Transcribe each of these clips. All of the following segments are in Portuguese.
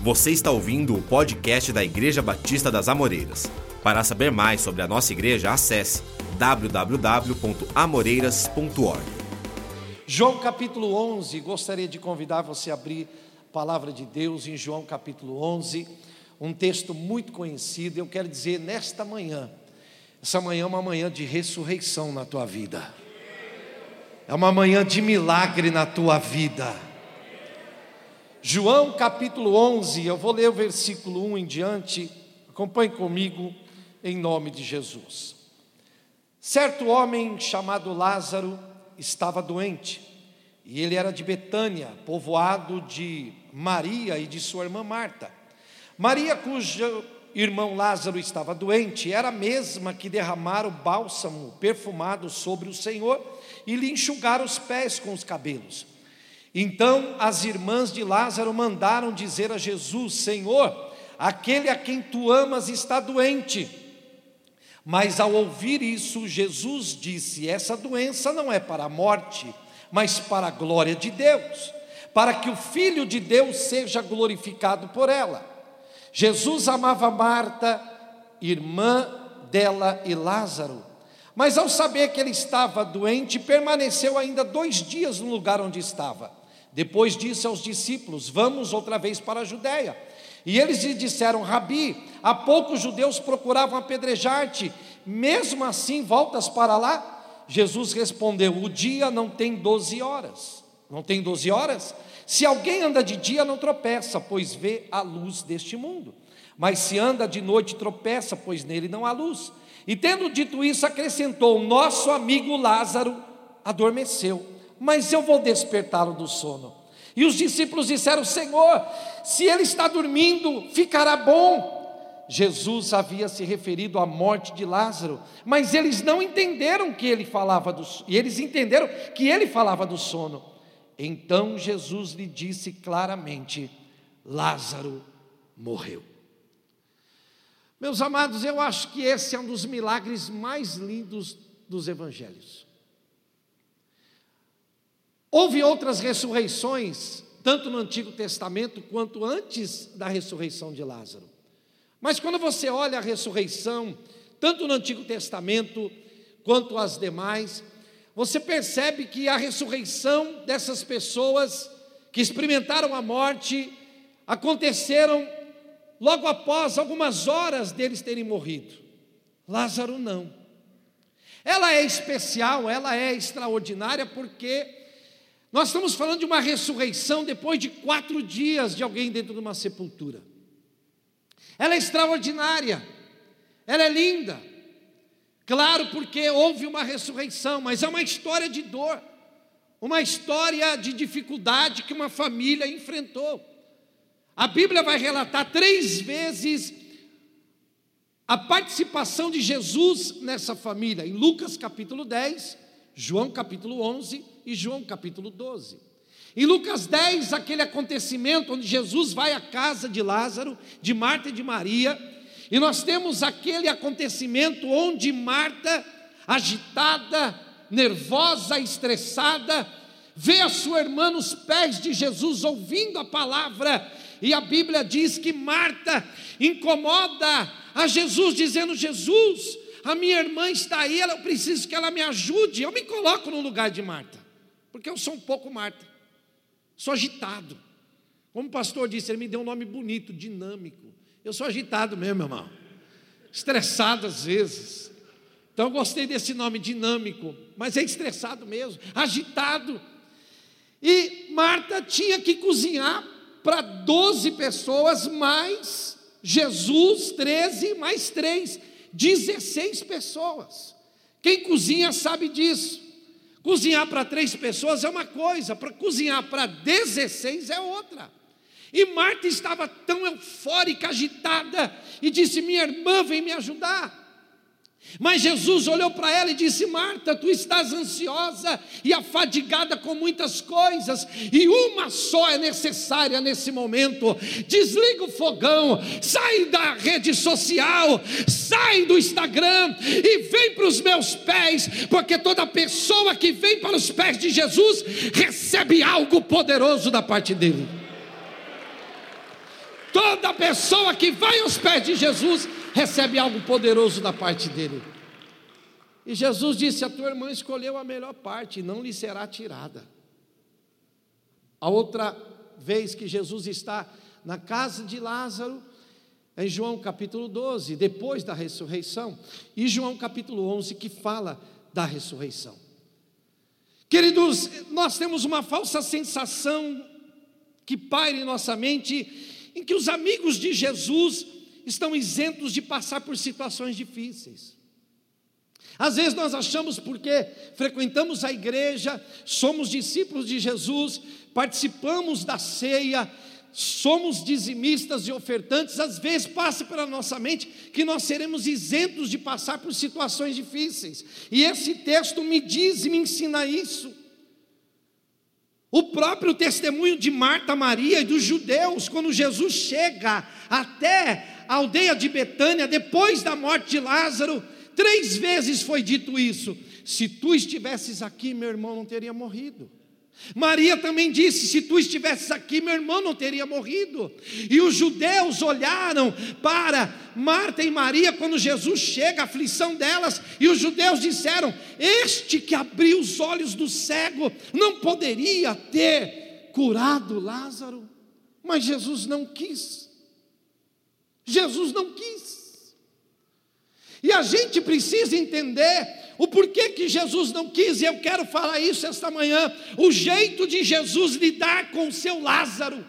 Você está ouvindo o podcast da Igreja Batista das Amoreiras. Para saber mais sobre a nossa igreja, acesse www.amoreiras.org. João capítulo 11, gostaria de convidar você a abrir a palavra de Deus em João capítulo 11, um texto muito conhecido. Eu quero dizer nesta manhã, essa manhã é uma manhã de ressurreição na tua vida, é uma manhã de milagre na tua vida. João capítulo 11, eu vou ler o versículo 1 em diante, acompanhe comigo, em nome de Jesus. Certo homem chamado Lázaro estava doente, e ele era de Betânia, povoado de Maria e de sua irmã Marta. Maria, cujo irmão Lázaro estava doente, era a mesma que derramara o bálsamo perfumado sobre o Senhor e lhe enxugara os pés com os cabelos. Então as irmãs de Lázaro mandaram dizer a Jesus: Senhor, aquele a quem tu amas está doente. Mas ao ouvir isso, Jesus disse: Essa doença não é para a morte, mas para a glória de Deus, para que o Filho de Deus seja glorificado por ela. Jesus amava Marta, irmã dela e Lázaro. Mas ao saber que ele estava doente, permaneceu ainda dois dias no lugar onde estava. Depois disse aos discípulos: Vamos outra vez para a Judéia. E eles lhe disseram: Rabi, há pouco os judeus procuravam apedrejar-te, mesmo assim voltas para lá? Jesus respondeu: O dia não tem doze horas. Não tem doze horas? Se alguém anda de dia, não tropeça, pois vê a luz deste mundo. Mas se anda de noite, tropeça, pois nele não há luz. E tendo dito isso, acrescentou: Nosso amigo Lázaro adormeceu mas eu vou despertá-lo do sono. E os discípulos disseram: Senhor, se ele está dormindo, ficará bom. Jesus havia se referido à morte de Lázaro, mas eles não entenderam que ele falava do e eles entenderam que ele falava do sono. Então Jesus lhe disse claramente: Lázaro morreu. Meus amados, eu acho que esse é um dos milagres mais lindos dos evangelhos. Houve outras ressurreições, tanto no Antigo Testamento quanto antes da ressurreição de Lázaro. Mas quando você olha a ressurreição, tanto no Antigo Testamento quanto as demais, você percebe que a ressurreição dessas pessoas que experimentaram a morte aconteceram logo após algumas horas deles terem morrido. Lázaro não. Ela é especial, ela é extraordinária porque nós estamos falando de uma ressurreição depois de quatro dias de alguém dentro de uma sepultura. Ela é extraordinária, ela é linda. Claro, porque houve uma ressurreição, mas é uma história de dor, uma história de dificuldade que uma família enfrentou. A Bíblia vai relatar três vezes a participação de Jesus nessa família, em Lucas capítulo 10, João capítulo 11 e João capítulo 12. Em Lucas 10, aquele acontecimento onde Jesus vai à casa de Lázaro, de Marta e de Maria, e nós temos aquele acontecimento onde Marta, agitada, nervosa, estressada, vê a sua irmã nos pés de Jesus ouvindo a palavra, e a Bíblia diz que Marta incomoda a Jesus, dizendo: Jesus, a minha irmã está aí, eu preciso que ela me ajude. Eu me coloco no lugar de Marta, porque eu sou um pouco Marta, sou agitado. Como o pastor disse, ele me deu um nome bonito, dinâmico. Eu sou agitado mesmo, meu irmão, estressado às vezes. Então eu gostei desse nome dinâmico, mas é estressado mesmo, agitado. E Marta tinha que cozinhar para 12 pessoas, mais Jesus, 13, mais três. 16 pessoas. Quem cozinha sabe disso. Cozinhar para três pessoas é uma coisa, para cozinhar para 16 é outra. E Marta estava tão eufórica, agitada, e disse: Minha irmã vem me ajudar. Mas Jesus olhou para ela e disse: Marta, tu estás ansiosa e afadigada com muitas coisas, e uma só é necessária nesse momento. Desliga o fogão, sai da rede social, sai do Instagram e vem para os meus pés, porque toda pessoa que vem para os pés de Jesus recebe algo poderoso da parte dele. Toda pessoa que vai aos pés de Jesus recebe algo poderoso da parte dele. E Jesus disse: A tua irmã escolheu a melhor parte, não lhe será tirada. A outra vez que Jesus está na casa de Lázaro, em João capítulo 12, depois da ressurreição, e João capítulo 11, que fala da ressurreição. Queridos, nós temos uma falsa sensação que paira em nossa mente, em que os amigos de Jesus estão isentos de passar por situações difíceis. Às vezes nós achamos porque frequentamos a igreja, somos discípulos de Jesus, participamos da ceia, somos dizimistas e ofertantes, às vezes passa pela nossa mente que nós seremos isentos de passar por situações difíceis. E esse texto me diz e me ensina isso. O próprio testemunho de Marta, Maria e dos judeus, quando Jesus chega até a aldeia de Betânia, depois da morte de Lázaro, Três vezes foi dito isso. Se tu estivesses aqui, meu irmão não teria morrido. Maria também disse: Se tu estivesses aqui, meu irmão não teria morrido. E os judeus olharam para Marta e Maria quando Jesus chega, a aflição delas, e os judeus disseram: Este que abriu os olhos do cego não poderia ter curado Lázaro. Mas Jesus não quis. Jesus não quis. E a gente precisa entender o porquê que Jesus não quis, e eu quero falar isso esta manhã, o jeito de Jesus lidar com o seu Lázaro.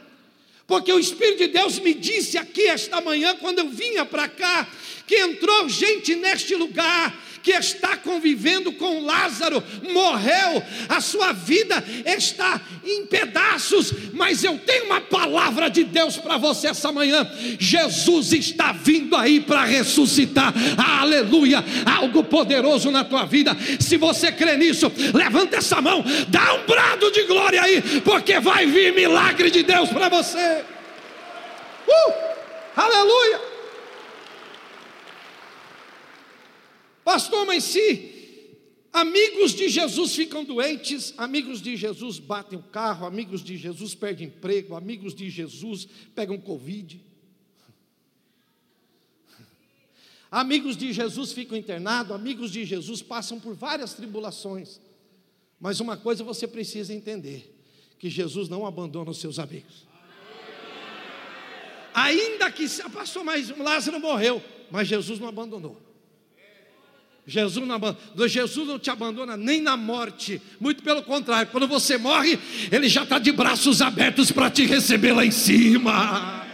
Porque o Espírito de Deus me disse aqui esta manhã, quando eu vinha para cá, que entrou gente neste lugar que está convivendo com Lázaro, morreu, a sua vida está em pedaços, mas eu tenho uma palavra de Deus para você essa manhã: Jesus está vindo aí para ressuscitar, aleluia, algo poderoso na tua vida. Se você crê nisso, levanta essa mão, dá um brado de glória aí, porque vai vir milagre de Deus para você. Uh, aleluia. Pastor, mas se amigos de Jesus ficam doentes, amigos de Jesus batem o carro, amigos de Jesus perdem emprego, amigos de Jesus pegam Covid. Amigos de Jesus ficam internados, amigos de Jesus passam por várias tribulações. Mas uma coisa você precisa entender: que Jesus não abandona os seus amigos. Ainda que, passou, mas Lázaro morreu, mas Jesus não abandonou. Jesus não, Jesus não te abandona nem na morte, muito pelo contrário, quando você morre, Ele já está de braços abertos para te receber lá em cima.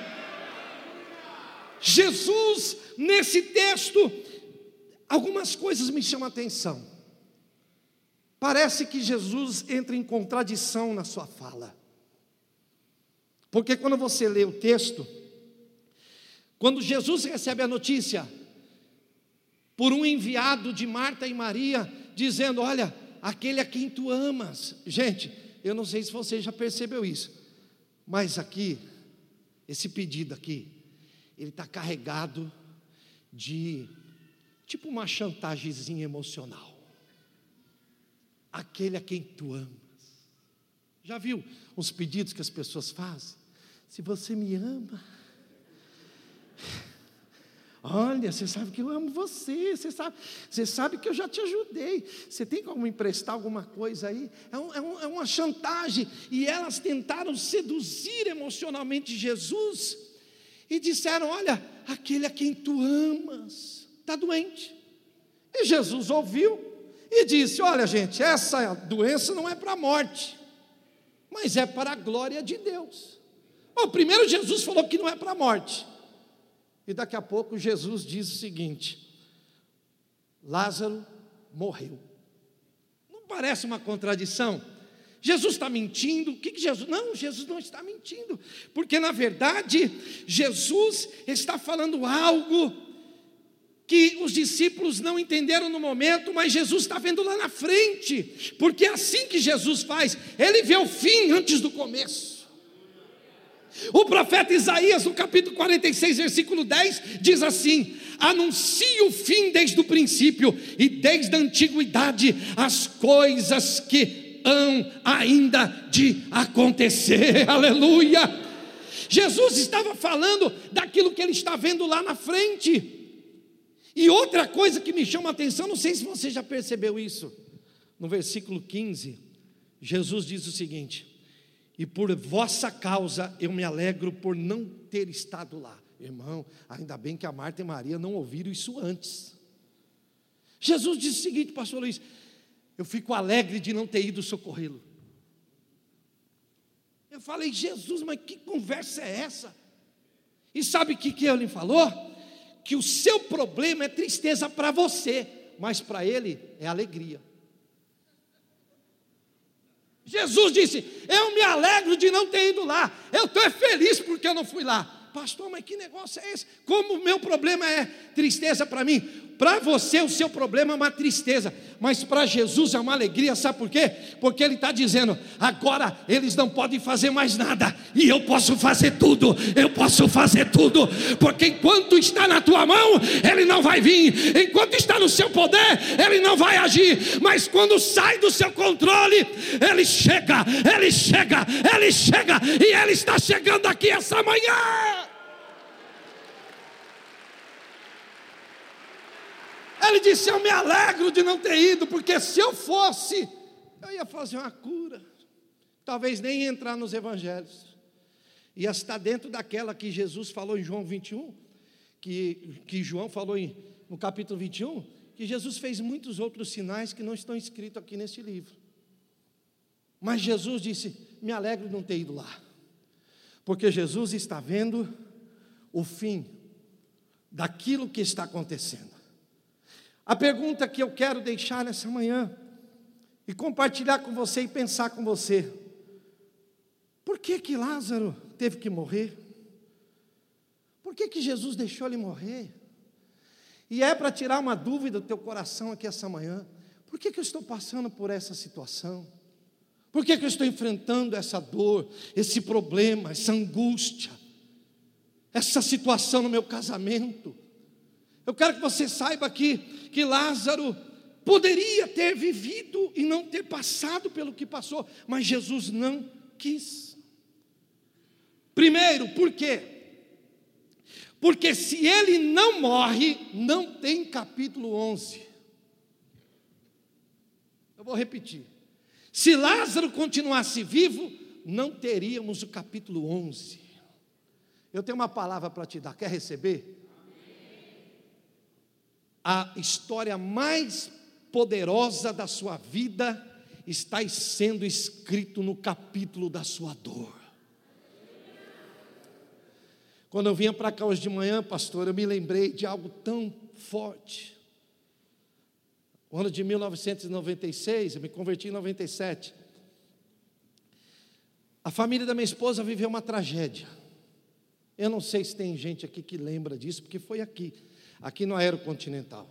Jesus, nesse texto, algumas coisas me chamam a atenção. Parece que Jesus entra em contradição na sua fala. Porque quando você lê o texto, quando Jesus recebe a notícia, por um enviado de Marta e Maria, dizendo: Olha, aquele a quem tu amas. Gente, eu não sei se você já percebeu isso, mas aqui, esse pedido aqui, ele está carregado de tipo uma chantagemzinha emocional. Aquele a quem tu amas. Já viu os pedidos que as pessoas fazem? Se você me ama, Olha, você sabe que eu amo você, você sabe, você sabe que eu já te ajudei. Você tem como emprestar alguma coisa aí? É, um, é, um, é uma chantagem. E elas tentaram seduzir emocionalmente Jesus e disseram: Olha, aquele a quem tu amas está doente. E Jesus ouviu e disse: Olha, gente, essa doença não é para a morte, mas é para a glória de Deus. Bom, primeiro Jesus falou que não é para a morte. E daqui a pouco Jesus diz o seguinte: Lázaro morreu. Não parece uma contradição? Jesus está mentindo? O que, que Jesus. Não, Jesus não está mentindo, porque na verdade Jesus está falando algo que os discípulos não entenderam no momento, mas Jesus está vendo lá na frente, porque é assim que Jesus faz, ele vê o fim antes do começo. O profeta Isaías, no capítulo 46, versículo 10, diz assim: Anuncie o fim desde o princípio e desde a antiguidade as coisas que hão ainda de acontecer. Aleluia! Jesus estava falando daquilo que ele está vendo lá na frente. E outra coisa que me chama a atenção, não sei se você já percebeu isso, no versículo 15, Jesus diz o seguinte: E por vossa causa eu me alegro por não ter estado lá. Irmão, ainda bem que a Marta e Maria não ouviram isso antes. Jesus disse o seguinte, pastor Luiz: Eu fico alegre de não ter ido socorrê-lo. Eu falei, Jesus, mas que conversa é essa? E sabe o que, que ele falou? Que o seu problema é tristeza para você, mas para ele é alegria. Jesus disse: Eu me alegro de não ter ido lá, eu estou feliz porque eu não fui lá pastor, mas que negócio é esse? Como o meu problema é tristeza para mim? Para você, o seu problema é uma tristeza, mas para Jesus é uma alegria, sabe por quê? Porque Ele está dizendo: agora eles não podem fazer mais nada, e eu posso fazer tudo, eu posso fazer tudo, porque enquanto está na tua mão, Ele não vai vir, enquanto está no seu poder, Ele não vai agir, mas quando sai do seu controle, Ele chega, Ele chega, Ele chega, e Ele está chegando aqui essa manhã. Ele disse: Eu me alegro de não ter ido, porque se eu fosse, eu ia fazer uma cura, talvez nem entrar nos evangelhos, ia estar dentro daquela que Jesus falou em João 21, que, que João falou em, no capítulo 21, que Jesus fez muitos outros sinais que não estão escritos aqui neste livro. Mas Jesus disse: Me alegro de não ter ido lá, porque Jesus está vendo o fim daquilo que está acontecendo. A pergunta que eu quero deixar nessa manhã e compartilhar com você e pensar com você: por que que Lázaro teve que morrer? Por que que Jesus deixou ele morrer? E é para tirar uma dúvida do teu coração aqui essa manhã: por que que eu estou passando por essa situação? Por que que eu estou enfrentando essa dor, esse problema, essa angústia, essa situação no meu casamento? Eu quero que você saiba que, que Lázaro poderia ter vivido e não ter passado pelo que passou, mas Jesus não quis. Primeiro, por quê? Porque se ele não morre, não tem capítulo 11. Eu vou repetir. Se Lázaro continuasse vivo, não teríamos o capítulo 11. Eu tenho uma palavra para te dar, quer receber? A história mais poderosa da sua vida está sendo escrito no capítulo da sua dor. Quando eu vinha para cá hoje de manhã, pastor, eu me lembrei de algo tão forte. O ano de 1996, eu me converti em 97. A família da minha esposa viveu uma tragédia. Eu não sei se tem gente aqui que lembra disso, porque foi aqui aqui no Aerocontinental.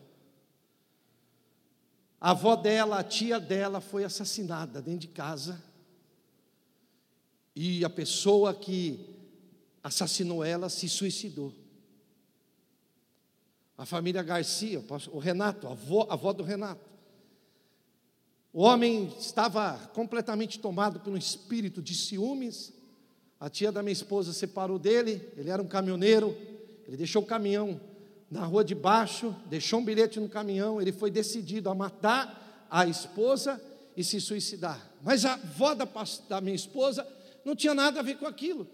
A avó dela, a tia dela foi assassinada dentro de casa. E a pessoa que assassinou ela se suicidou. A família Garcia, o Renato, a avó, a avó do Renato. O homem estava completamente tomado pelo espírito de ciúmes. A tia da minha esposa separou dele, ele era um caminhoneiro, ele deixou o caminhão na rua de baixo, deixou um bilhete no caminhão, ele foi decidido a matar a esposa e se suicidar. Mas a avó da, da minha esposa não tinha nada a ver com aquilo.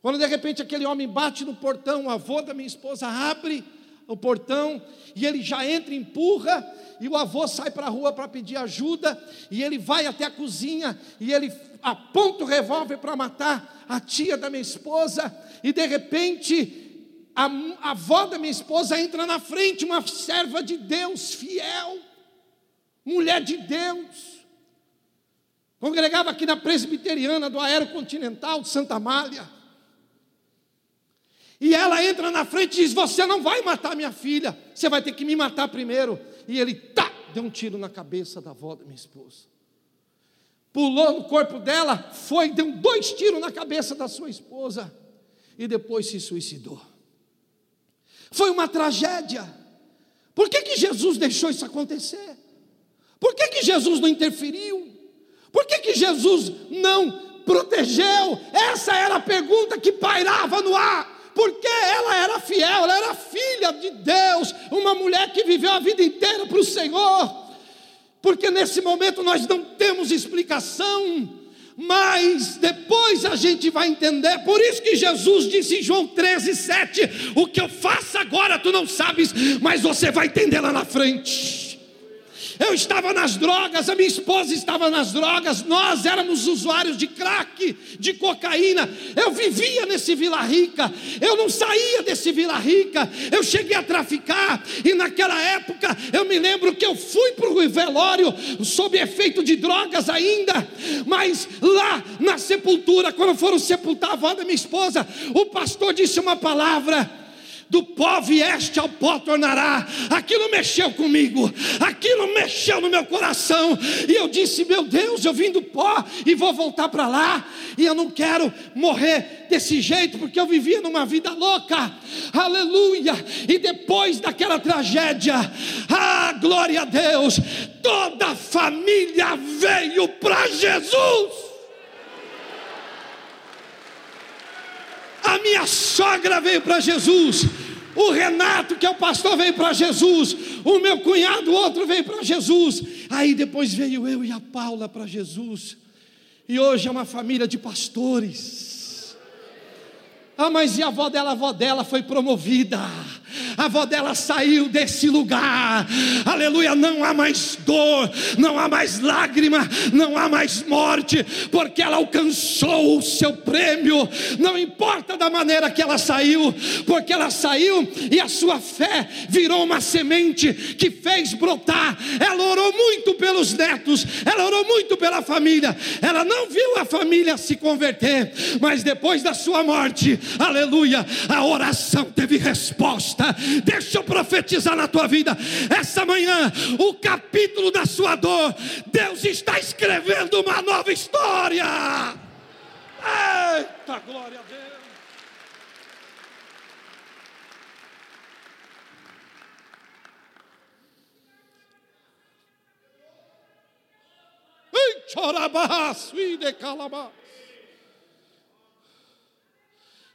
Quando de repente aquele homem bate no portão, o avô da minha esposa abre o portão e ele já entra, empurra, e o avô sai para a rua para pedir ajuda, e ele vai até a cozinha e ele aponta o revólver para matar a tia da minha esposa, e de repente a, a avó da minha esposa entra na frente, uma serva de Deus, fiel, mulher de Deus, congregava aqui na presbiteriana do Aerocontinental de Santa Amália. E ela entra na frente e diz: Você não vai matar minha filha, você vai ter que me matar primeiro. E ele, tá, deu um tiro na cabeça da avó da minha esposa. Pulou no corpo dela, foi, deu dois tiros na cabeça da sua esposa. E depois se suicidou. Foi uma tragédia. Por que, que Jesus deixou isso acontecer? Por que, que Jesus não interferiu? Por que, que Jesus não protegeu? Essa era a pergunta que pairava no ar porque ela era fiel, ela era filha de Deus, uma mulher que viveu a vida inteira para o Senhor. Porque nesse momento nós não temos explicação, mas depois a gente vai entender. Por isso que Jesus disse em João 13, 7: O que eu faço agora tu não sabes, mas você vai entender lá na frente. Eu estava nas drogas, a minha esposa estava nas drogas, nós éramos usuários de crack, de cocaína. Eu vivia nesse Vila Rica, eu não saía desse Vila Rica. Eu cheguei a traficar e naquela época eu me lembro que eu fui para o velório sob efeito de drogas ainda, mas lá na sepultura, quando foram sepultar a avó da minha esposa, o pastor disse uma palavra do pó vieste ao pó tornará. Aquilo mexeu comigo, aquilo mexeu no meu coração, e eu disse: Meu Deus, eu vim do pó e vou voltar para lá, e eu não quero morrer desse jeito, porque eu vivia numa vida louca, aleluia. E depois daquela tragédia, ah, glória a Deus, toda a família veio para Jesus. A minha sogra veio para Jesus. O Renato, que é o pastor, veio para Jesus. O meu cunhado, outro, veio para Jesus. Aí depois veio eu e a Paula para Jesus. E hoje é uma família de pastores. Ah, mas e a avó dela? A avó dela foi promovida a avó dela saiu desse lugar, aleluia. Não há mais dor, não há mais lágrima, não há mais morte, porque ela alcançou o seu prêmio. Não importa da maneira que ela saiu, porque ela saiu e a sua fé virou uma semente que fez brotar. Ela orou muito pelos netos, ela orou muito pela família. Ela não viu a família se converter, mas depois da sua morte, aleluia, a oração teve resposta Deixa eu profetizar na tua vida. Essa manhã, o capítulo da sua dor, Deus está escrevendo uma nova história. Eita, glória a Deus.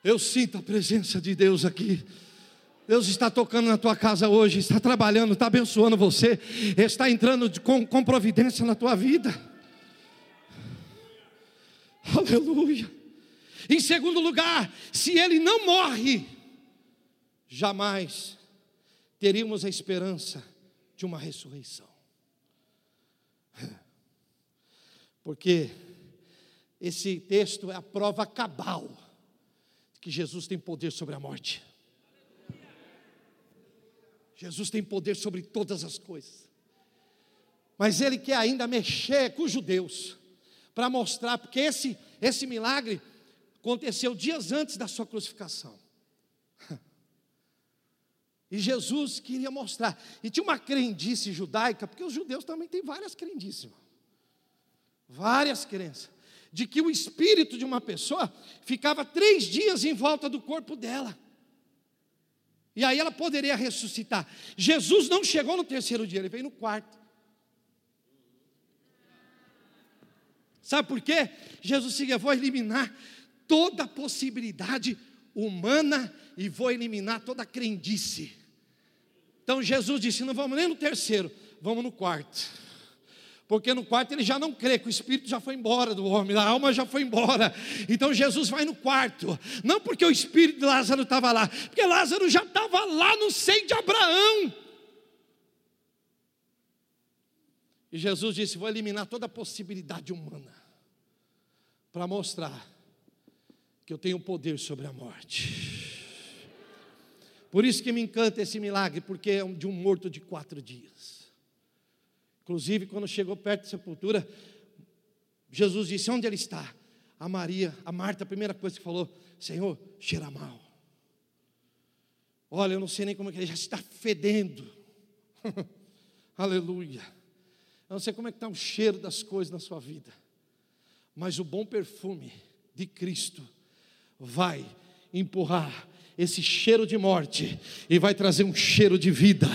Eu sinto a presença de Deus aqui. Deus está tocando na tua casa hoje, está trabalhando, está abençoando você, está entrando com, com providência na tua vida. Aleluia. Em segundo lugar, se ele não morre, jamais teríamos a esperança de uma ressurreição. Porque esse texto é a prova cabal de que Jesus tem poder sobre a morte. Jesus tem poder sobre todas as coisas. Mas ele quer ainda mexer com os judeus para mostrar, porque esse, esse milagre aconteceu dias antes da sua crucificação. E Jesus queria mostrar. E tinha uma crendice judaica, porque os judeus também têm várias crendices, várias crenças, de que o espírito de uma pessoa ficava três dias em volta do corpo dela. E aí ela poderia ressuscitar. Jesus não chegou no terceiro dia, ele veio no quarto. Sabe por quê? Jesus disse: Eu vou eliminar toda a possibilidade humana e vou eliminar toda a crendice. Então Jesus disse: Não vamos nem no terceiro, vamos no quarto porque no quarto ele já não crê, que o espírito já foi embora do homem, a alma já foi embora. Então Jesus vai no quarto, não porque o espírito de Lázaro estava lá, porque Lázaro já estava lá no seio de Abraão. E Jesus disse: Vou eliminar toda a possibilidade humana, para mostrar que eu tenho poder sobre a morte. Por isso que me encanta esse milagre, porque é de um morto de quatro dias. Inclusive, quando chegou perto da sepultura, Jesus disse: Onde ele está? A Maria, a Marta, a primeira coisa que falou: Senhor, cheira mal. Olha, eu não sei nem como é que ele já está fedendo. Aleluia. Eu não sei como é que está o cheiro das coisas na sua vida. Mas o bom perfume de Cristo vai empurrar esse cheiro de morte e vai trazer um cheiro de vida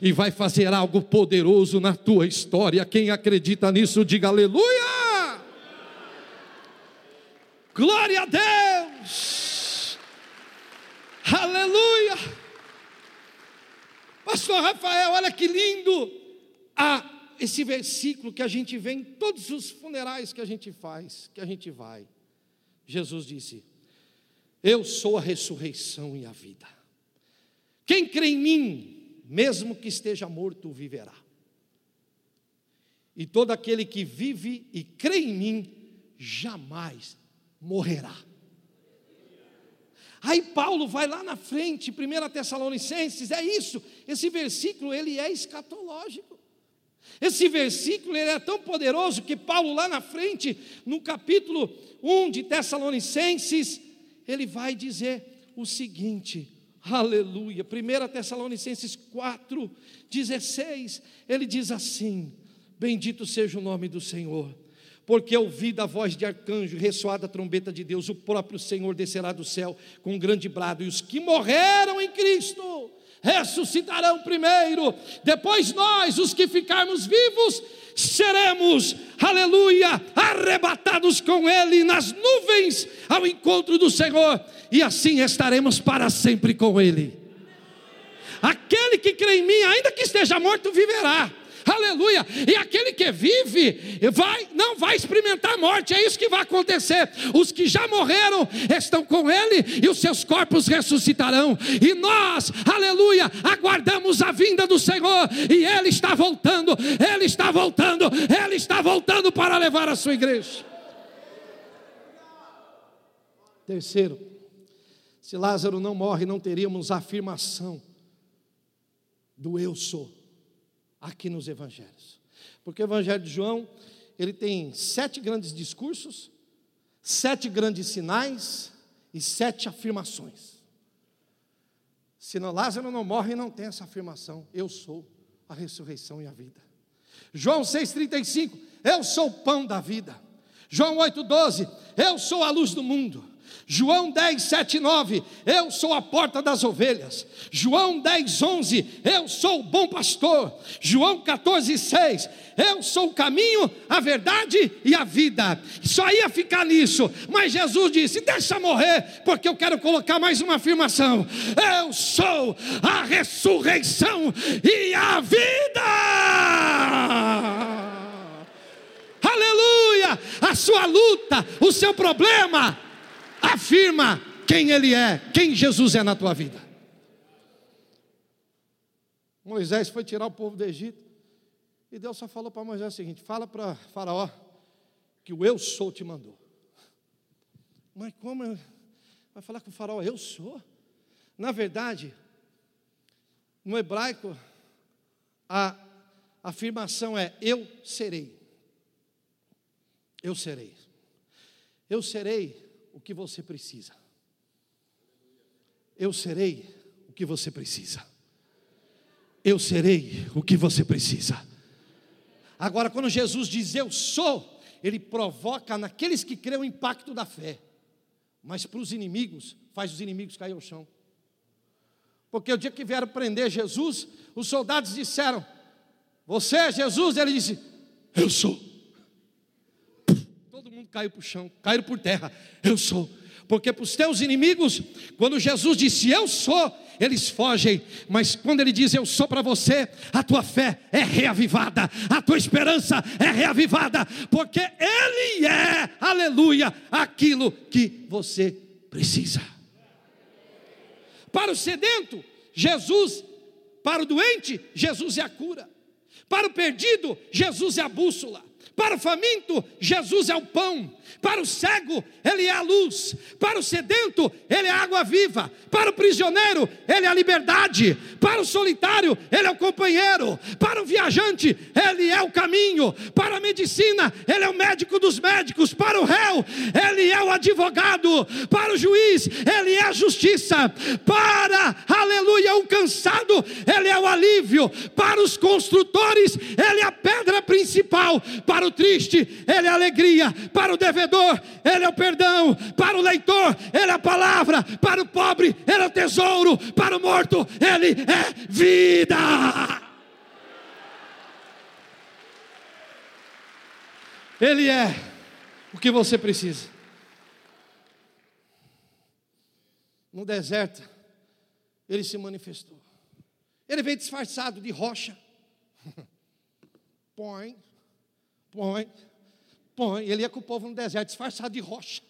e vai fazer algo poderoso na tua história. Quem acredita nisso, diga aleluia. Glória a Deus! Aleluia! Pastor Rafael, olha que lindo ah, esse versículo que a gente vê em todos os funerais que a gente faz, que a gente vai. Jesus disse: Eu sou a ressurreição e a vida. Quem crê em mim, mesmo que esteja morto, viverá. E todo aquele que vive e crê em mim, jamais morrerá. Aí Paulo vai lá na frente, 1 Tessalonicenses, é isso. Esse versículo ele é escatológico. Esse versículo ele é tão poderoso que Paulo lá na frente, no capítulo 1 de Tessalonicenses, ele vai dizer o seguinte: Aleluia. 1 Tessalonicenses 4, 16, ele diz assim: Bendito seja o nome do Senhor porque ouvida a voz de arcanjo, ressoada a trombeta de Deus, o próprio Senhor descerá do céu com um grande brado, e os que morreram em Cristo ressuscitarão primeiro, depois nós, os que ficarmos vivos, seremos, aleluia, arrebatados com Ele nas nuvens ao encontro do Senhor, e assim estaremos para sempre com Ele. Aquele que crê em mim, ainda que esteja morto, viverá aleluia. E aquele que vive, vai, não vai experimentar a morte, é isso que vai acontecer. Os que já morreram estão com ele e os seus corpos ressuscitarão. E nós, aleluia, aguardamos a vinda do Senhor e ele está voltando, ele está voltando, ele está voltando para levar a sua igreja. Terceiro, se Lázaro não morre, não teríamos a afirmação do eu sou aqui nos evangelhos. Porque o evangelho de João, ele tem sete grandes discursos, sete grandes sinais e sete afirmações. Se não, Lázaro não morre, não tem essa afirmação. Eu sou a ressurreição e a vida. João 6,35, eu sou o pão da vida. João 8,12, eu sou a luz do mundo. João 10, 7, 9, eu sou a porta das ovelhas. João 10, 11, eu sou o bom pastor. João 14, 6, eu sou o caminho, a verdade e a vida. Só ia ficar nisso, mas Jesus disse: Deixa morrer, porque eu quero colocar mais uma afirmação: Eu sou a ressurreição e a vida. Aleluia! A sua luta, o seu problema, afirma quem Ele é, quem Jesus é na tua vida. Moisés foi tirar o povo do Egito e Deus só falou para Moisés o seguinte: fala para Faraó que o eu sou te mandou. Mas como vai falar com o Faraó? Eu sou? Na verdade, no hebraico, a afirmação é: eu serei. Eu serei. Eu serei que você precisa. Eu serei o que você precisa. Eu serei o que você precisa. Agora, quando Jesus diz eu sou, ele provoca naqueles que creem o impacto da fé, mas para os inimigos, faz os inimigos cair ao chão. Porque o dia que vieram prender Jesus, os soldados disseram: Você é Jesus? Ele disse: Eu sou mundo caiu para o chão, caíram por terra. Eu sou. Porque para os teus inimigos, quando Jesus disse eu sou, eles fogem, mas quando ele diz eu sou para você, a tua fé é reavivada, a tua esperança é reavivada, porque Ele é, aleluia, aquilo que você precisa. Para o sedento, Jesus, para o doente, Jesus é a cura, para o perdido, Jesus é a bússola. Para o faminto, Jesus é o pão. Para o cego, Ele é a luz. Para o sedento, Ele é a água viva. Para o prisioneiro, Ele é a liberdade. Para o solitário, Ele é o companheiro. Para o viajante, Ele é o caminho. Para a medicina, Ele é o médico dos médicos. Para o réu, Ele é o advogado. Para o juiz, Ele é a justiça. Para, aleluia, o cansado, Ele é o alívio. Para os construtores, Ele é a pedra principal. Para para o triste, Ele é alegria. Para o devedor, Ele é o perdão. Para o leitor, Ele é a palavra. Para o pobre, Ele é o tesouro. Para o morto, Ele é vida. Ele é o que você precisa. no deserto, ele se manifestou. Ele veio disfarçado de rocha. Põe, põe, põe. Ele ia com o povo no deserto, disfarçado de rocha.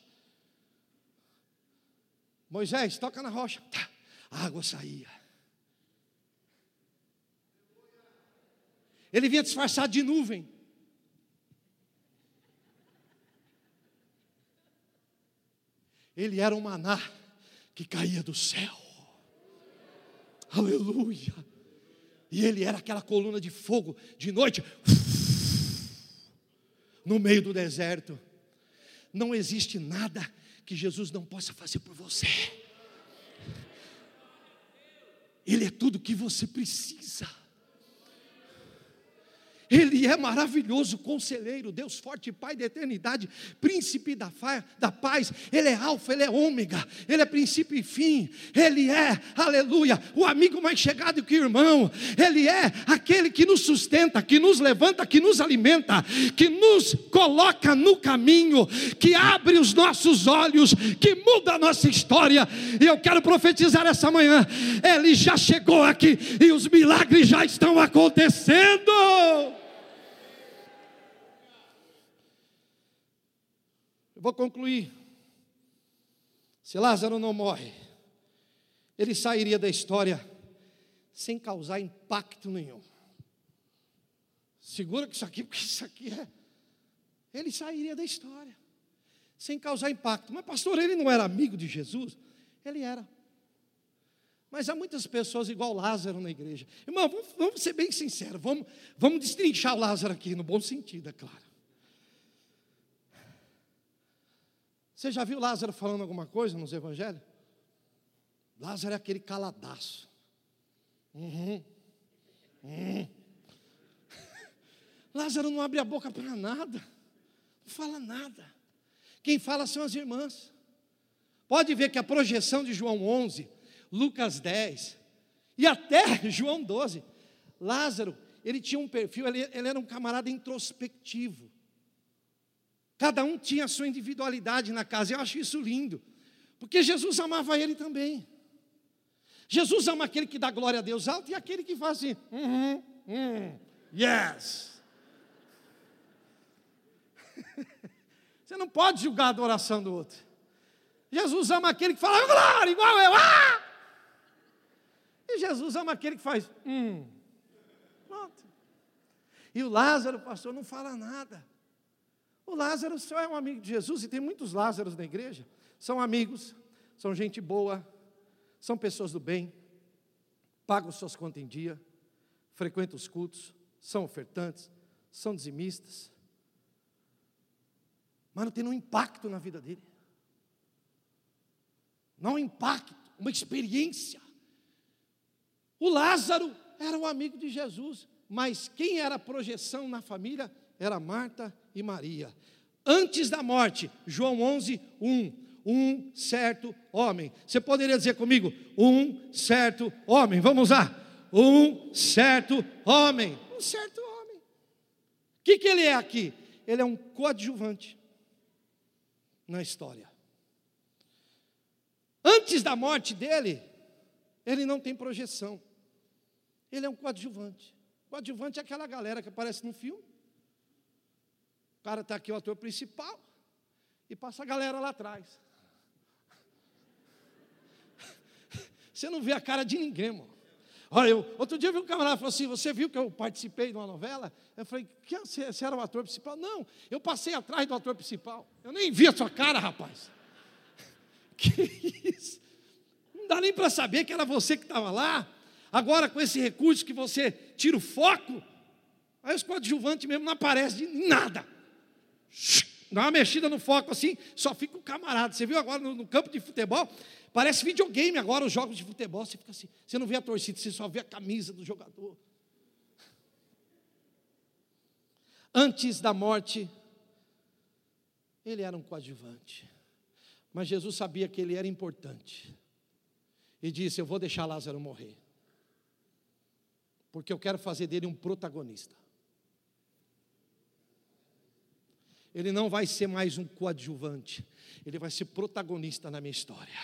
Moisés, toca na rocha. Tá. A água saía. Ele vinha disfarçado de nuvem. Ele era um maná que caía do céu. Aleluia. E ele era aquela coluna de fogo de noite, no meio do deserto. Não existe nada que Jesus não possa fazer por você. Ele é tudo que você precisa. Ele é maravilhoso, conselheiro, Deus forte, Pai da eternidade, príncipe da, da paz. Ele é alfa, ele é ômega, ele é princípio e fim. Ele é, aleluia, o amigo mais chegado que o irmão. Ele é aquele que nos sustenta, que nos levanta, que nos alimenta, que nos coloca no caminho, que abre os nossos olhos, que muda a nossa história. E eu quero profetizar essa manhã: ele já chegou aqui e os milagres já estão acontecendo. Vou concluir. Se Lázaro não morre, ele sairia da história sem causar impacto nenhum. Segura que isso aqui, porque isso aqui é. Ele sairia da história sem causar impacto. Mas, pastor, ele não era amigo de Jesus? Ele era. Mas há muitas pessoas igual Lázaro na igreja. Irmão, vamos, vamos ser bem sinceros, vamos, vamos destrinchar o Lázaro aqui, no bom sentido, é claro. Você já viu Lázaro falando alguma coisa nos evangelhos? Lázaro é aquele caladaço. Uhum. Uhum. Lázaro não abre a boca para nada, não fala nada. Quem fala são as irmãs. Pode ver que a projeção de João 11, Lucas 10 e até João 12, Lázaro, ele tinha um perfil, ele, ele era um camarada introspectivo. Cada um tinha a sua individualidade na casa. Eu acho isso lindo. Porque Jesus amava ele também. Jesus ama aquele que dá glória a Deus alto e aquele que faz assim, uhum, uhum, yes. Você não pode julgar a adoração do outro. Jesus ama aquele que fala glória, igual eu. Ah! E Jesus ama aquele que faz, hum. Pronto. E o Lázaro, pastor, não fala nada. O Lázaro só é um amigo de Jesus, e tem muitos Lázaros na igreja. São amigos, são gente boa, são pessoas do bem, pagam suas contas em dia, frequentam os cultos, são ofertantes, são dizimistas. Mas não tem um impacto na vida dele. Não um impacto, uma experiência. O Lázaro era um amigo de Jesus, mas quem era a projeção na família era Marta e Maria. Antes da morte, João 11, 1. Um certo homem. Você poderia dizer comigo? Um certo homem. Vamos lá. Um certo homem. Um certo homem. O que, que ele é aqui? Ele é um coadjuvante na história. Antes da morte dele, ele não tem projeção. Ele é um coadjuvante. Coadjuvante é aquela galera que aparece no filme cara está aqui, o ator principal, e passa a galera lá atrás. Você não vê a cara de ninguém, mano. Olha, eu, outro dia eu vi um camarada falou assim: Você viu que eu participei de uma novela? Eu falei: você, você era o ator principal? Não, eu passei atrás do ator principal. Eu nem vi a sua cara, rapaz. Que isso? Não dá nem para saber que era você que estava lá. Agora, com esse recurso que você tira o foco, aí os coadjuvantes mesmo não aparecem de nada dá uma mexida no foco assim, só fica o camarada. Você viu agora no, no, campo de futebol? Parece videogame agora, os jogos de futebol. Você fica assim, você não vê a torcida, você só vê a camisa do jogador. Antes da morte, ele era um coadjuvante. Mas Jesus sabia que ele era importante. E disse: Eu vou deixar Lázaro morrer. Porque eu quero fazer dele um protagonista. Ele não vai ser mais um coadjuvante, ele vai ser protagonista na minha história.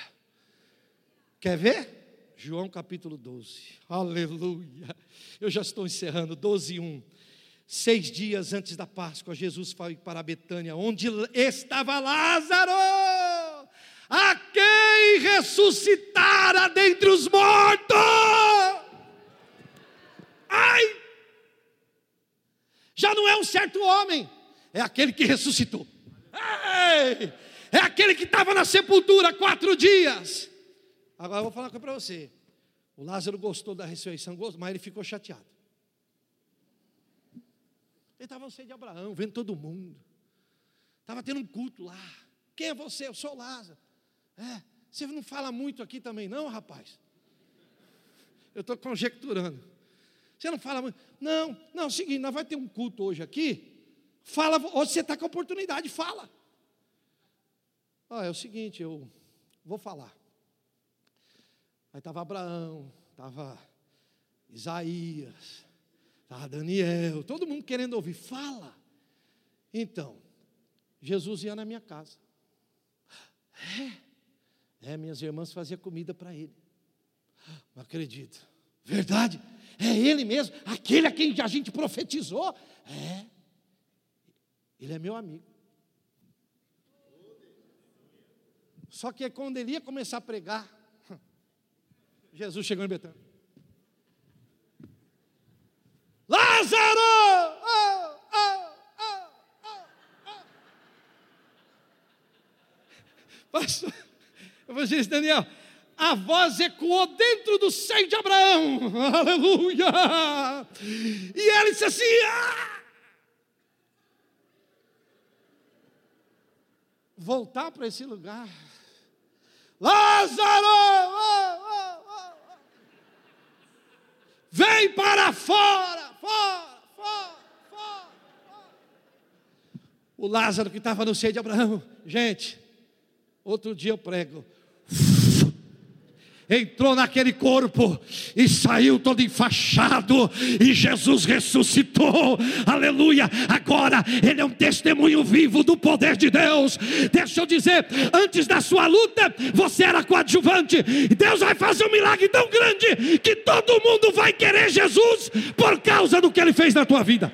Quer ver? João capítulo 12. Aleluia. Eu já estou encerrando. 12 1. Seis dias antes da Páscoa, Jesus foi para Betânia, onde estava Lázaro, a quem ressuscitara dentre os mortos. Ai! Já não é um certo homem, é aquele que ressuscitou. Ei! É aquele que estava na sepultura quatro dias. Agora eu vou falar uma coisa para você. O Lázaro gostou da ressurreição, mas ele ficou chateado. Ele estava no seio de Abraão, vendo todo mundo. Estava tendo um culto lá. Quem é você? Eu sou Lázaro. É, você não fala muito aqui também, não, rapaz? Eu estou conjecturando. Você não fala muito. Não, não, é o seguinte, nós vamos ter um culto hoje aqui. Fala, hoje você está com a oportunidade, fala. Ah, é o seguinte, eu vou falar. Aí estava Abraão, estava Isaías, estava Daniel, todo mundo querendo ouvir, fala. Então, Jesus ia na minha casa. É, é minhas irmãs faziam comida para ele. Não acredito. Verdade? É ele mesmo, aquele a quem a gente profetizou. É. Ele é meu amigo. Só que quando ele ia começar a pregar, Jesus chegou em Betânia. Lázaro! Oh, oh, oh, Pastor, evangelista Daniel, a voz ecoou dentro do seio de Abraão, aleluia! E ele disse assim: ah! Voltar para esse lugar Lázaro! Oh, oh, oh, Vem para fora, fora, fora, fora, fora. O Lázaro que estava no seio de Abraão, gente, outro dia eu prego entrou naquele corpo e saiu todo enfaixado, e Jesus ressuscitou, aleluia. Agora ele é um testemunho vivo do poder de Deus. Deixa eu dizer, antes da sua luta, você era coadjuvante, Deus vai fazer um milagre tão grande que todo mundo vai querer Jesus por causa do que ele fez na tua vida.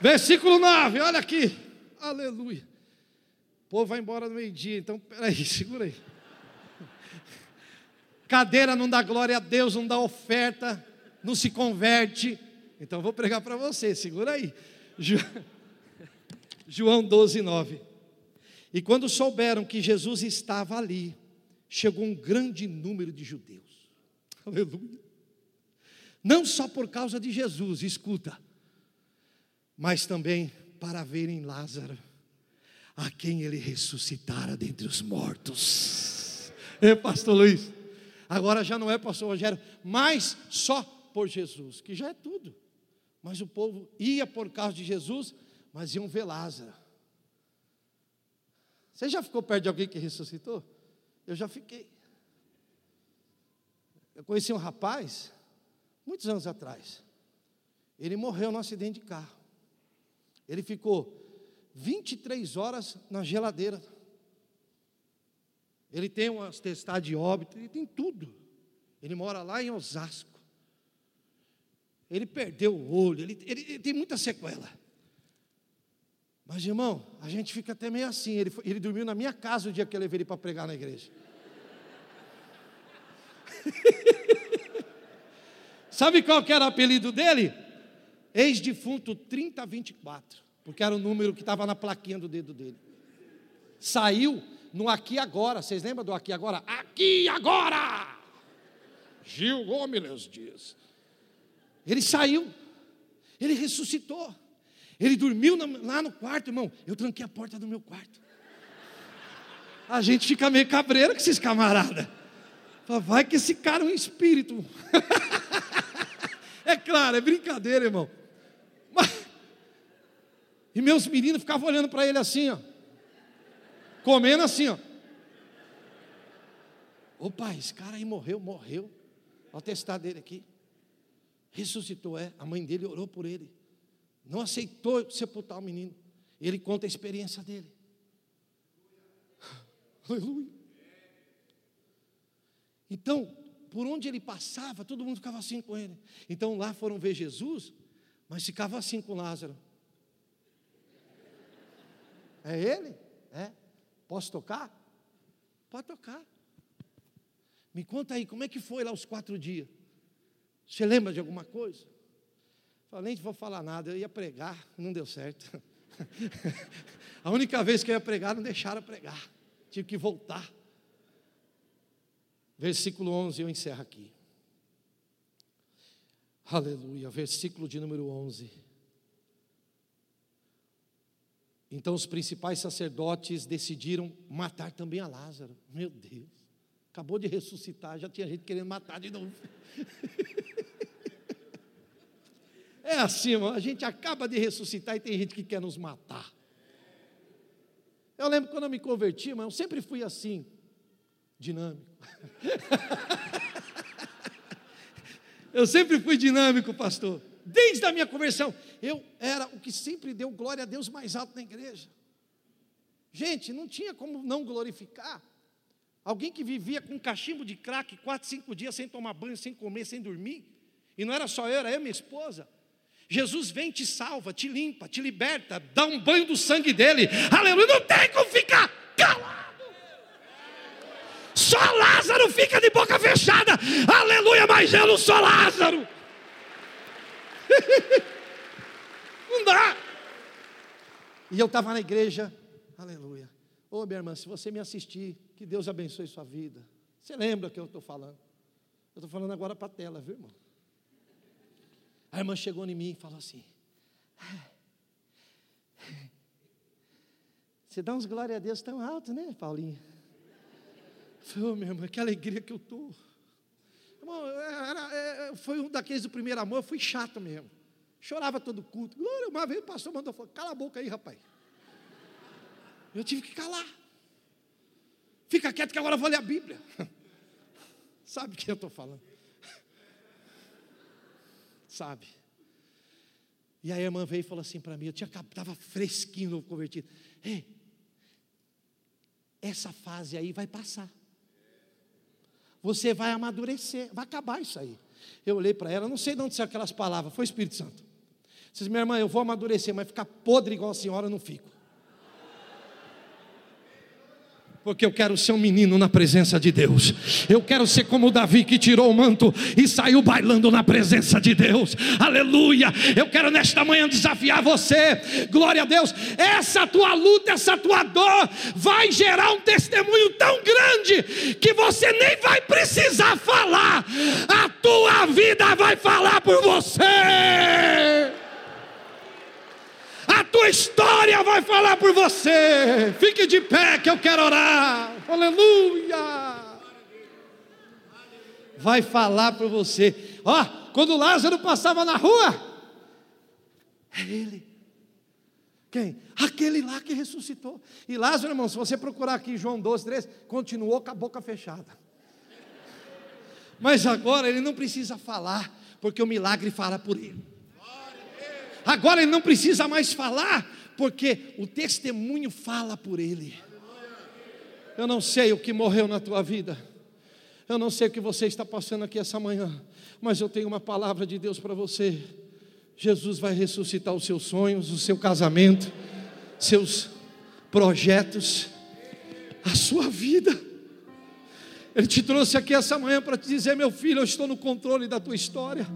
Versículo 9, olha aqui, aleluia. Povo vai embora no meio-dia, então peraí, segura aí. Cadeira não dá glória a Deus, não dá oferta, não se converte. Então vou pregar para você, segura aí. João 12, 9. E quando souberam que Jesus estava ali, chegou um grande número de judeus. Aleluia. Não só por causa de Jesus, escuta, mas também para verem Lázaro a quem ele ressuscitara dentre os mortos. É, pastor Luiz. Agora já não é pastor Rogério, mas só por Jesus, que já é tudo. Mas o povo ia por causa de Jesus, mas iam ver Lázaro. Você já ficou perto de alguém que ressuscitou? Eu já fiquei. Eu conheci um rapaz, muitos anos atrás. Ele morreu num acidente de carro. Ele ficou 23 horas na geladeira. Ele tem uma testar de óbito, ele tem tudo. Ele mora lá em Osasco. Ele perdeu o olho, ele, ele, ele tem muita sequela. Mas, irmão, a gente fica até meio assim. Ele, ele dormiu na minha casa o dia que eu levei ele para pregar na igreja. Sabe qual era o apelido dele? Ex-defunto 3024 porque era o número que estava na plaquinha do dedo dele. Saiu no Aqui Agora, vocês lembram do Aqui Agora? Aqui Agora! Gil Gomes diz. Ele saiu, ele ressuscitou, ele dormiu lá no quarto, irmão. Eu tranquei a porta do meu quarto. A gente fica meio cabreiro com esses camaradas. Vai que esse cara é um espírito. é claro, é brincadeira, irmão. E meus meninos ficavam olhando para ele assim, ó. Comendo assim, ó. Ô pai, esse cara aí morreu, morreu. Olha o testado dele aqui. Ressuscitou, é. A mãe dele orou por ele. Não aceitou sepultar o menino. Ele conta a experiência dele. Aleluia. Então, por onde ele passava, todo mundo ficava assim com ele. Então lá foram ver Jesus, mas ficava assim com Lázaro. É ele? É. Posso tocar? Pode tocar. Me conta aí, como é que foi lá os quatro dias? Você lembra de alguma coisa? Falei, nem vou falar nada, eu ia pregar, não deu certo. A única vez que eu ia pregar, não deixaram pregar. Tive que voltar. Versículo 11, eu encerro aqui. Aleluia, versículo de número 11. Então os principais sacerdotes decidiram matar também a Lázaro. Meu Deus, acabou de ressuscitar, já tinha gente querendo matar de novo. É assim, a gente acaba de ressuscitar e tem gente que quer nos matar. Eu lembro quando eu me converti, mas eu sempre fui assim, dinâmico. eu sempre fui dinâmico, pastor. Desde a minha conversão, eu era o que sempre deu glória a Deus mais alto na igreja. Gente, não tinha como não glorificar. Alguém que vivia com um cachimbo de crack quatro, cinco dias sem tomar banho, sem comer, sem dormir. E não era só eu, era eu e minha esposa. Jesus vem, te salva, te limpa, te liberta, dá um banho do sangue dele. Aleluia, não tem como ficar calado. Só Lázaro fica de boca fechada. Aleluia, mas eu não sou Lázaro. não dá. E eu estava na igreja, aleluia. Ô oh, minha irmã, se você me assistir, que Deus abençoe sua vida. Você lembra que eu estou falando? Eu estou falando agora para a tela, viu, irmão? A irmã chegou em mim e falou assim: Você dá uns glória a Deus tão alto, né, Paulinho? Falei, oh, minha irmã, que alegria que eu estou. Era, foi um daqueles do primeiro amor, eu fui chato mesmo. Chorava todo culto. Glória, uma vez o pastor mandou falar, cala a boca aí, rapaz. Eu tive que calar. Fica quieto que agora eu vou ler a Bíblia. Sabe o que eu estou falando? sabe? E a irmã veio e falou assim para mim, eu estava fresquinho no convertido. Ei, essa fase aí vai passar. Você vai amadurecer, vai acabar isso aí. Eu olhei para ela, não sei de onde são aquelas palavras, foi Espírito Santo. Disse, minha irmã, eu vou amadurecer, mas ficar podre igual a senhora eu não fico. Porque eu quero ser um menino na presença de Deus. Eu quero ser como Davi que tirou o manto e saiu bailando na presença de Deus. Aleluia! Eu quero nesta manhã desafiar você. Glória a Deus. Essa tua luta, essa tua dor vai gerar um testemunho tão grande que você nem vai precisar falar. A tua vida vai falar por você tua história vai falar por você. Fique de pé que eu quero orar. Aleluia. Vai falar por você. Ó, quando Lázaro passava na rua, é ele. Quem? Aquele lá que ressuscitou. E Lázaro, irmão, se você procurar aqui João 12, 13, continuou com a boca fechada. Mas agora ele não precisa falar, porque o milagre fala por ele. Agora ele não precisa mais falar, porque o testemunho fala por ele. Eu não sei o que morreu na tua vida. Eu não sei o que você está passando aqui essa manhã, mas eu tenho uma palavra de Deus para você. Jesus vai ressuscitar os seus sonhos, o seu casamento, seus projetos, a sua vida. Ele te trouxe aqui essa manhã para te dizer, meu filho, eu estou no controle da tua história.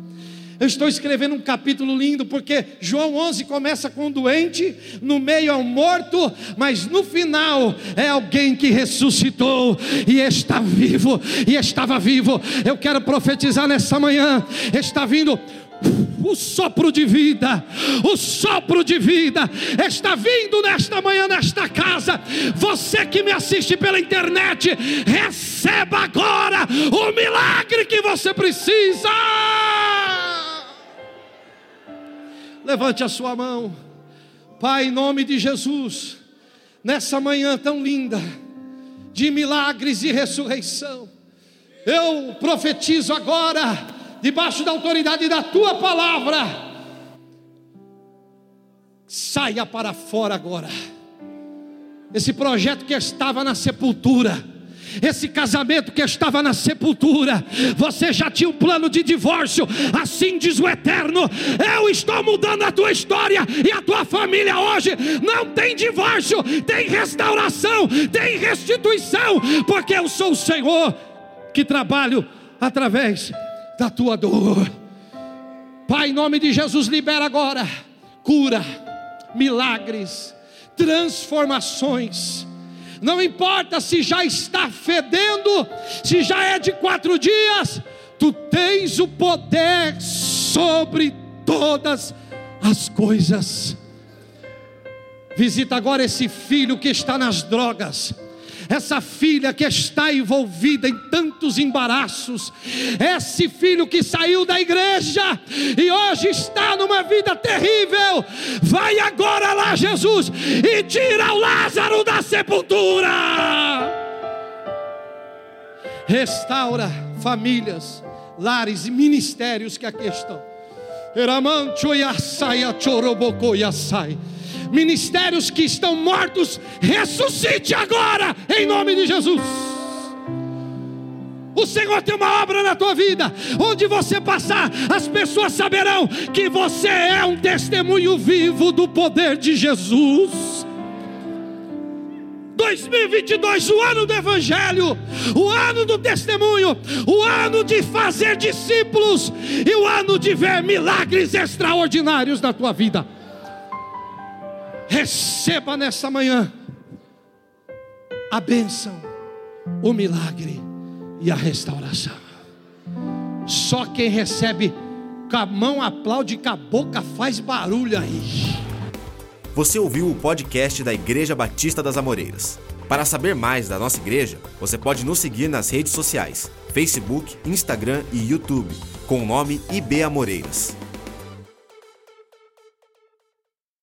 Eu estou escrevendo um capítulo lindo, porque João 11 começa com um doente, no meio é um morto, mas no final é alguém que ressuscitou e está vivo, e estava vivo. Eu quero profetizar nessa manhã: está vindo o sopro de vida, o sopro de vida está vindo nesta manhã, nesta casa. Você que me assiste pela internet, receba agora o milagre que você precisa. Levante a sua mão. Pai, em nome de Jesus, nessa manhã tão linda, de milagres e ressurreição, eu profetizo agora, debaixo da autoridade da tua palavra, saia para fora agora. esse projeto que estava na sepultura esse casamento que estava na sepultura, você já tinha um plano de divórcio, assim diz o Eterno: eu estou mudando a tua história e a tua família hoje. Não tem divórcio, tem restauração, tem restituição, porque eu sou o Senhor que trabalho através da tua dor. Pai, em nome de Jesus, libera agora cura, milagres, transformações não importa se já está fedendo, se já é de quatro dias, tu tens o poder sobre todas as coisas. Visita agora esse filho que está nas drogas essa filha que está envolvida em tantos embaraços, esse filho que saiu da igreja e hoje está numa vida terrível, vai agora lá, Jesus, e tira o Lázaro da sepultura. Restaura famílias, lares e ministérios que aqui estão. Eramancho yasaia choroboko yasai ministérios que estão mortos, ressuscite agora, em nome de Jesus. O Senhor tem uma obra na tua vida, onde você passar, as pessoas saberão que você é um testemunho vivo do poder de Jesus. 2022, o ano do Evangelho, o ano do testemunho, o ano de fazer discípulos e o ano de ver milagres extraordinários na tua vida. Receba nessa manhã a bênção, o milagre e a restauração. Só quem recebe com a mão aplaude, com a boca faz barulho aí. Você ouviu o podcast da Igreja Batista das Amoreiras. Para saber mais da nossa igreja, você pode nos seguir nas redes sociais: Facebook, Instagram e YouTube, com o nome IB Amoreiras.